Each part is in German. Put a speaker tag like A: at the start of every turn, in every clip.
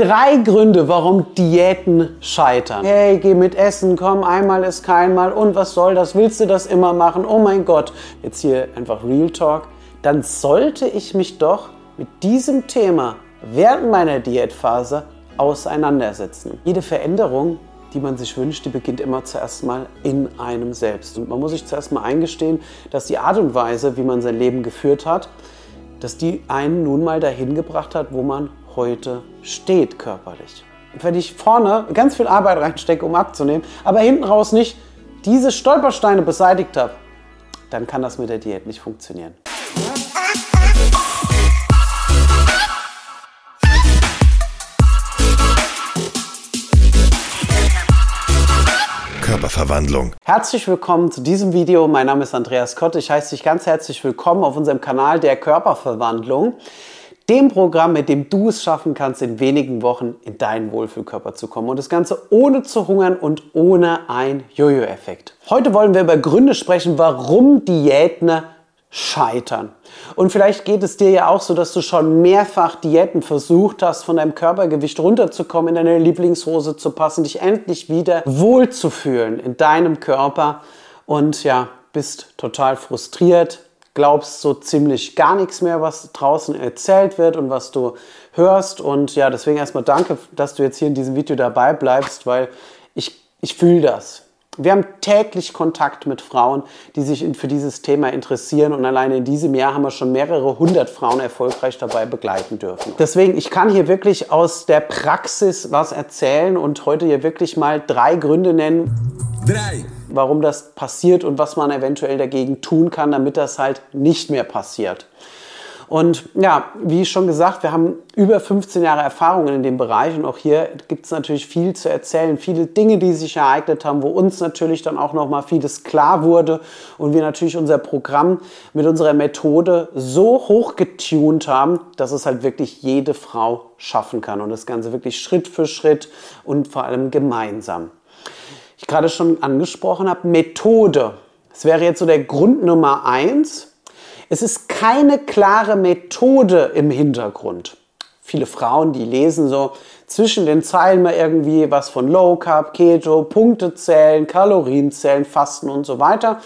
A: Drei Gründe, warum Diäten scheitern. Hey, geh mit essen, komm, einmal ist keinmal und was soll das? Willst du das immer machen? Oh mein Gott. Jetzt hier einfach Real Talk. Dann sollte ich mich doch mit diesem Thema während meiner Diätphase auseinandersetzen. Jede Veränderung, die man sich wünscht, die beginnt immer zuerst mal in einem selbst. Und man muss sich zuerst mal eingestehen, dass die Art und Weise, wie man sein Leben geführt hat, dass die einen nun mal dahin gebracht hat, wo man heute steht körperlich. Wenn ich vorne ganz viel Arbeit reinstecke, um abzunehmen, aber hinten raus nicht diese Stolpersteine beseitigt habe, dann kann das mit der Diät nicht funktionieren.
B: Körperverwandlung.
A: Herzlich willkommen zu diesem Video. Mein Name ist Andreas Kott. Ich heiße dich ganz herzlich willkommen auf unserem Kanal der Körperverwandlung dem Programm, mit dem du es schaffen kannst, in wenigen Wochen in deinen Wohlfühlkörper zu kommen. Und das Ganze ohne zu hungern und ohne ein Jojo-Effekt. Heute wollen wir über Gründe sprechen, warum Diäten scheitern. Und vielleicht geht es dir ja auch so, dass du schon mehrfach Diäten versucht hast, von deinem Körpergewicht runterzukommen, in deine Lieblingshose zu passen, dich endlich wieder wohlzufühlen in deinem Körper und ja, bist total frustriert, glaubst so ziemlich gar nichts mehr, was draußen erzählt wird und was du hörst. Und ja, deswegen erstmal danke, dass du jetzt hier in diesem Video dabei bleibst, weil ich, ich fühle das. Wir haben täglich Kontakt mit Frauen, die sich für dieses Thema interessieren und alleine in diesem Jahr haben wir schon mehrere hundert Frauen erfolgreich dabei begleiten dürfen. Deswegen, ich kann hier wirklich aus der Praxis was erzählen und heute hier wirklich mal drei Gründe nennen. Drei warum das passiert und was man eventuell dagegen tun kann, damit das halt nicht mehr passiert. Und ja, wie schon gesagt, wir haben über 15 Jahre Erfahrung in dem Bereich und auch hier gibt es natürlich viel zu erzählen, viele Dinge, die sich ereignet haben, wo uns natürlich dann auch nochmal vieles klar wurde und wir natürlich unser Programm mit unserer Methode so hoch getunt haben, dass es halt wirklich jede Frau schaffen kann und das Ganze wirklich Schritt für Schritt und vor allem gemeinsam ich gerade schon angesprochen habe, Methode. Das wäre jetzt so der Grund Nummer eins. Es ist keine klare Methode im Hintergrund. Viele Frauen, die lesen so zwischen den Zeilen mal irgendwie was von Low Carb, Keto, Punktezählen, Kalorienzählen, Fasten und so weiter.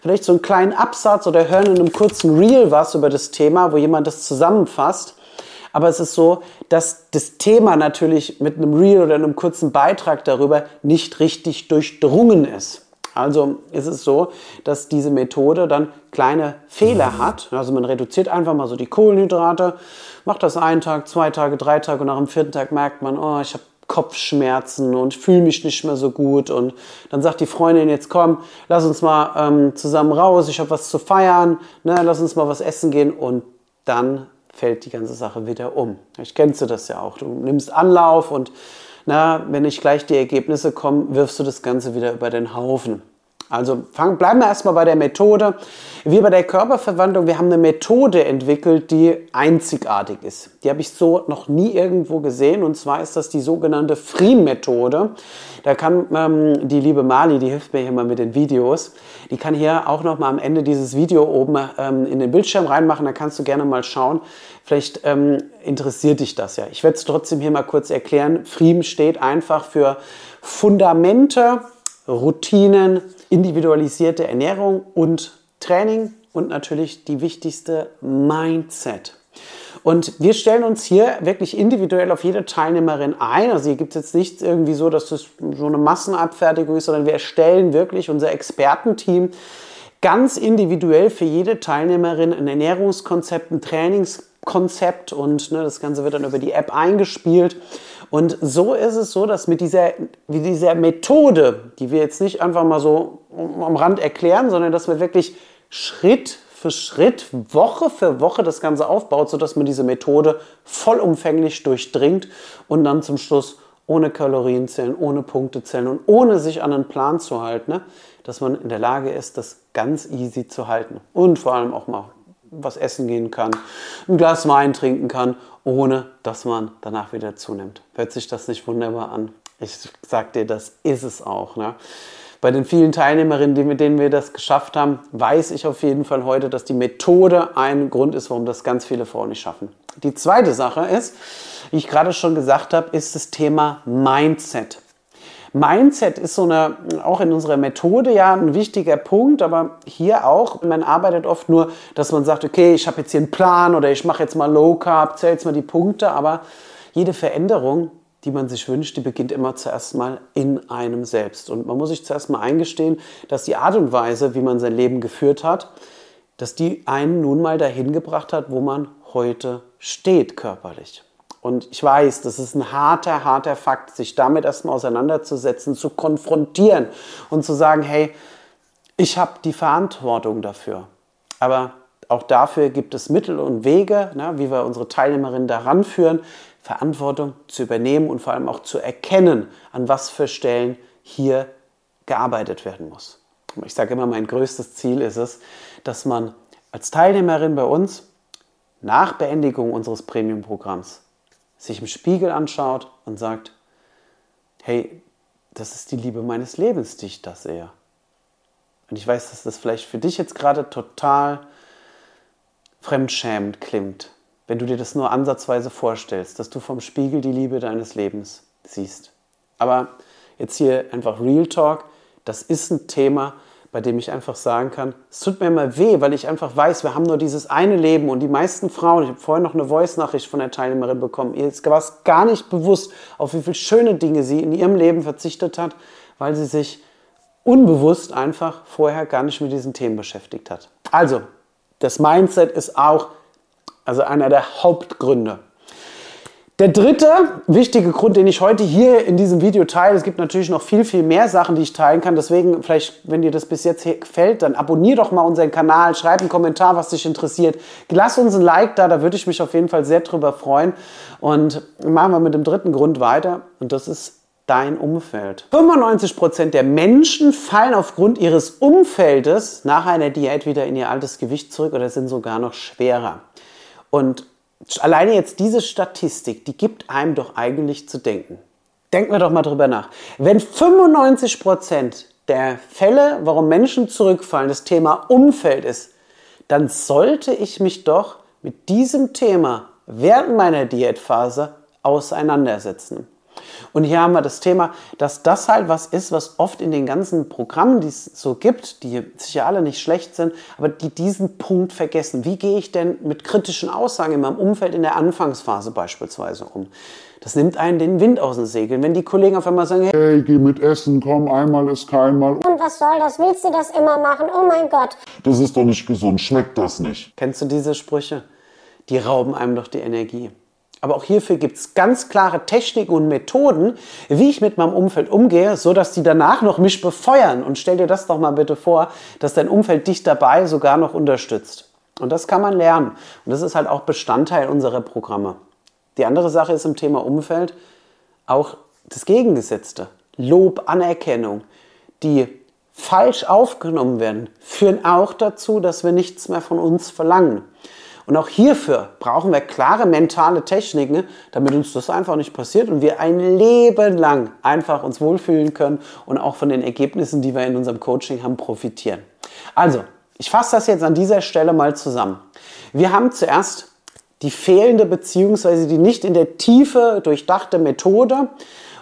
A: Vielleicht so einen kleinen Absatz oder hören in einem kurzen Reel was über das Thema, wo jemand das zusammenfasst. Aber es ist so, dass das Thema natürlich mit einem Reel oder einem kurzen Beitrag darüber nicht richtig durchdrungen ist. Also ist es so, dass diese Methode dann kleine Fehler hat. Also man reduziert einfach mal so die Kohlenhydrate, macht das einen Tag, zwei Tage, drei Tage und nach dem vierten Tag merkt man, oh, ich habe Kopfschmerzen und fühle mich nicht mehr so gut. Und dann sagt die Freundin, jetzt komm, lass uns mal ähm, zusammen raus, ich habe was zu feiern, ne, lass uns mal was essen gehen. Und dann fällt die ganze Sache wieder um. Ich kennst du das ja auch. Du nimmst Anlauf und na, wenn nicht gleich die Ergebnisse kommen, wirfst du das Ganze wieder über den Haufen. Also fang, bleiben wir erstmal bei der Methode. Wir bei der Körperverwandlung, wir haben eine Methode entwickelt, die einzigartig ist. Die habe ich so noch nie irgendwo gesehen und zwar ist das die sogenannte Friem-Methode. Da kann ähm, die liebe Mali, die hilft mir hier mal mit den Videos, die kann hier auch noch mal am Ende dieses Video oben ähm, in den Bildschirm reinmachen, da kannst du gerne mal schauen. Vielleicht ähm, interessiert dich das ja. Ich werde es trotzdem hier mal kurz erklären. Friem steht einfach für Fundamente, Routinen, individualisierte Ernährung und Training und natürlich die wichtigste Mindset. Und wir stellen uns hier wirklich individuell auf jede Teilnehmerin ein. Also hier gibt es jetzt nicht irgendwie so, dass das so eine Massenabfertigung ist, sondern wir erstellen wirklich unser Expertenteam ganz individuell für jede Teilnehmerin ein Ernährungskonzept, ein Trainingskonzept und ne, das Ganze wird dann über die App eingespielt. Und so ist es so, dass mit dieser, mit dieser Methode, die wir jetzt nicht einfach mal so am Rand erklären, sondern dass wir wirklich Schritt für Schritt, Woche für Woche das Ganze aufbaut, sodass man diese Methode vollumfänglich durchdringt und dann zum Schluss ohne Kalorien zählen, ohne Punkte zählen und ohne sich an einen Plan zu halten, ne, dass man in der Lage ist, das ganz easy zu halten. Und vor allem auch mal was essen gehen kann, ein Glas Wein trinken kann, ohne dass man danach wieder zunimmt. Hört sich das nicht wunderbar an? Ich sag dir, das ist es auch. Ne? bei den vielen Teilnehmerinnen, die, mit denen wir das geschafft haben, weiß ich auf jeden Fall heute, dass die Methode ein Grund ist, warum das ganz viele Frauen nicht schaffen. Die zweite Sache ist, wie ich gerade schon gesagt habe, ist das Thema Mindset. Mindset ist so eine, auch in unserer Methode ja ein wichtiger Punkt, aber hier auch, man arbeitet oft nur, dass man sagt, okay, ich habe jetzt hier einen Plan oder ich mache jetzt mal Low Carb, zähle jetzt mal die Punkte, aber jede Veränderung, die man sich wünscht, die beginnt immer zuerst mal in einem selbst. Und man muss sich zuerst mal eingestehen, dass die Art und Weise, wie man sein Leben geführt hat, dass die einen nun mal dahin gebracht hat, wo man heute steht körperlich. Und ich weiß, das ist ein harter, harter Fakt, sich damit erstmal auseinanderzusetzen, zu konfrontieren und zu sagen, hey, ich habe die Verantwortung dafür. Aber auch dafür gibt es Mittel und Wege, ne, wie wir unsere Teilnehmerinnen daran führen, Verantwortung zu übernehmen und vor allem auch zu erkennen, an was für Stellen hier gearbeitet werden muss. Ich sage immer, mein größtes Ziel ist es, dass man als Teilnehmerin bei uns nach Beendigung unseres Premium-Programms sich im Spiegel anschaut und sagt, hey, das ist die Liebe meines Lebens, die ich da sehe. Und ich weiß, dass das vielleicht für dich jetzt gerade total fremdschämend klingt, wenn du dir das nur ansatzweise vorstellst, dass du vom Spiegel die Liebe deines Lebens siehst. Aber jetzt hier einfach Real Talk, das ist ein Thema, bei dem ich einfach sagen kann, es tut mir immer weh, weil ich einfach weiß, wir haben nur dieses eine Leben und die meisten Frauen, ich habe vorhin noch eine Voice-Nachricht von der Teilnehmerin bekommen, ihr war es gar nicht bewusst, auf wie viele schöne Dinge sie in ihrem Leben verzichtet hat, weil sie sich unbewusst einfach vorher gar nicht mit diesen Themen beschäftigt hat. Also, das Mindset ist auch also einer der Hauptgründe der dritte wichtige Grund, den ich heute hier in diesem Video teile, es gibt natürlich noch viel, viel mehr Sachen, die ich teilen kann. Deswegen, vielleicht, wenn dir das bis jetzt gefällt, dann abonnier doch mal unseren Kanal, schreib einen Kommentar, was dich interessiert. Lass uns ein Like da, da würde ich mich auf jeden Fall sehr drüber freuen. Und machen wir mit dem dritten Grund weiter. Und das ist dein Umfeld. 95% der Menschen fallen aufgrund ihres Umfeldes nach einer Diät wieder in ihr altes Gewicht zurück oder sind sogar noch schwerer. Und alleine jetzt diese Statistik, die gibt einem doch eigentlich zu denken. Denken wir doch mal drüber nach. Wenn 95 Prozent der Fälle, warum Menschen zurückfallen, das Thema Umfeld ist, dann sollte ich mich doch mit diesem Thema während meiner Diätphase auseinandersetzen. Und hier haben wir das Thema, dass das halt was ist, was oft in den ganzen Programmen, die es so gibt, die sicher alle nicht schlecht sind, aber die diesen Punkt vergessen. Wie gehe ich denn mit kritischen Aussagen in meinem Umfeld in der Anfangsphase beispielsweise um? Das nimmt einen den Wind aus den Segeln. Wenn die Kollegen auf einmal sagen,
B: hey, geh mit Essen, komm, einmal ist keinmal.
C: Und was soll das? Willst du das immer machen? Oh mein Gott.
B: Das ist doch nicht gesund, schmeckt das nicht.
A: Kennst du diese Sprüche? Die rauben einem doch die Energie. Aber auch hierfür gibt es ganz klare Techniken und Methoden, wie ich mit meinem Umfeld umgehe, so dass die danach noch mich befeuern. Und stell dir das doch mal bitte vor, dass dein Umfeld dich dabei sogar noch unterstützt. Und das kann man lernen. Und das ist halt auch Bestandteil unserer Programme. Die andere Sache ist im Thema Umfeld auch das Gegengesetzte. Lob, Anerkennung, die falsch aufgenommen werden, führen auch dazu, dass wir nichts mehr von uns verlangen. Und auch hierfür brauchen wir klare mentale Techniken, damit uns das einfach nicht passiert und wir ein Leben lang einfach uns wohlfühlen können und auch von den Ergebnissen, die wir in unserem Coaching haben, profitieren. Also, ich fasse das jetzt an dieser Stelle mal zusammen. Wir haben zuerst die fehlende bzw. die nicht in der Tiefe durchdachte Methode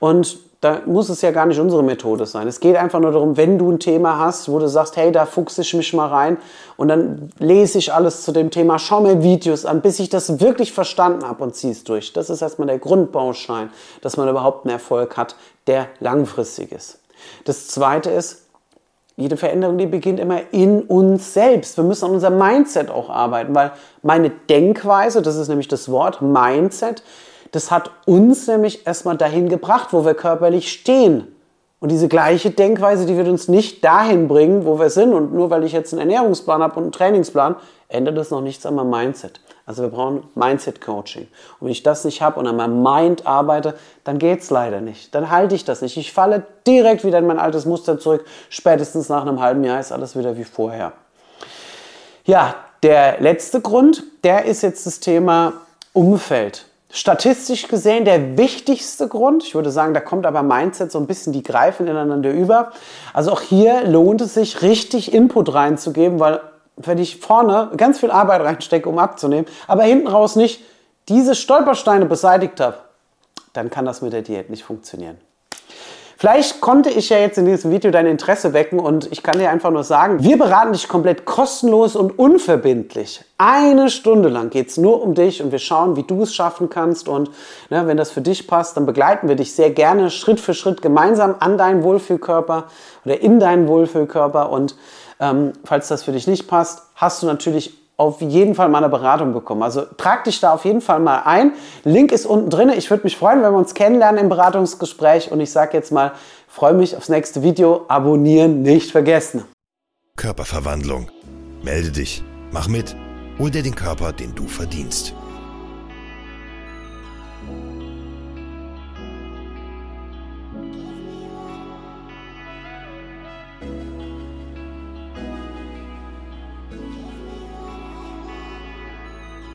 A: und da muss es ja gar nicht unsere Methode sein. Es geht einfach nur darum, wenn du ein Thema hast, wo du sagst, hey, da fuchse ich mich mal rein und dann lese ich alles zu dem Thema, schau mir Videos an, bis ich das wirklich verstanden habe und ziehe es durch. Das ist erstmal der Grundbaustein, dass man überhaupt einen Erfolg hat, der langfristig ist. Das zweite ist, jede Veränderung, die beginnt immer in uns selbst. Wir müssen an unserem Mindset auch arbeiten, weil meine Denkweise, das ist nämlich das Wort Mindset, das hat uns nämlich erstmal dahin gebracht, wo wir körperlich stehen. Und diese gleiche Denkweise, die wird uns nicht dahin bringen, wo wir sind. Und nur weil ich jetzt einen Ernährungsplan habe und einen Trainingsplan, ändert das noch nichts an meinem Mindset. Also wir brauchen Mindset-Coaching. Und wenn ich das nicht habe und an meinem Mind arbeite, dann geht es leider nicht. Dann halte ich das nicht. Ich falle direkt wieder in mein altes Muster zurück. Spätestens nach einem halben Jahr ist alles wieder wie vorher. Ja, der letzte Grund, der ist jetzt das Thema Umfeld. Statistisch gesehen der wichtigste Grund. Ich würde sagen, da kommt aber Mindset so ein bisschen, die greifen ineinander über. Also auch hier lohnt es sich, richtig Input reinzugeben, weil wenn ich vorne ganz viel Arbeit reinstecke, um abzunehmen, aber hinten raus nicht diese Stolpersteine beseitigt habe, dann kann das mit der Diät nicht funktionieren. Vielleicht konnte ich ja jetzt in diesem Video dein Interesse wecken und ich kann dir einfach nur sagen, wir beraten dich komplett kostenlos und unverbindlich. Eine Stunde lang geht es nur um dich und wir schauen, wie du es schaffen kannst und ne, wenn das für dich passt, dann begleiten wir dich sehr gerne Schritt für Schritt gemeinsam an deinen Wohlfühlkörper oder in deinen Wohlfühlkörper und ähm, falls das für dich nicht passt, hast du natürlich auf jeden Fall mal eine Beratung bekommen. Also trag dich da auf jeden Fall mal ein. Link ist unten drin. Ich würde mich freuen, wenn wir uns kennenlernen im Beratungsgespräch. Und ich sage jetzt mal, freue mich aufs nächste Video. Abonnieren nicht vergessen.
D: Körperverwandlung. Melde dich. Mach mit. Hol dir den Körper, den du verdienst.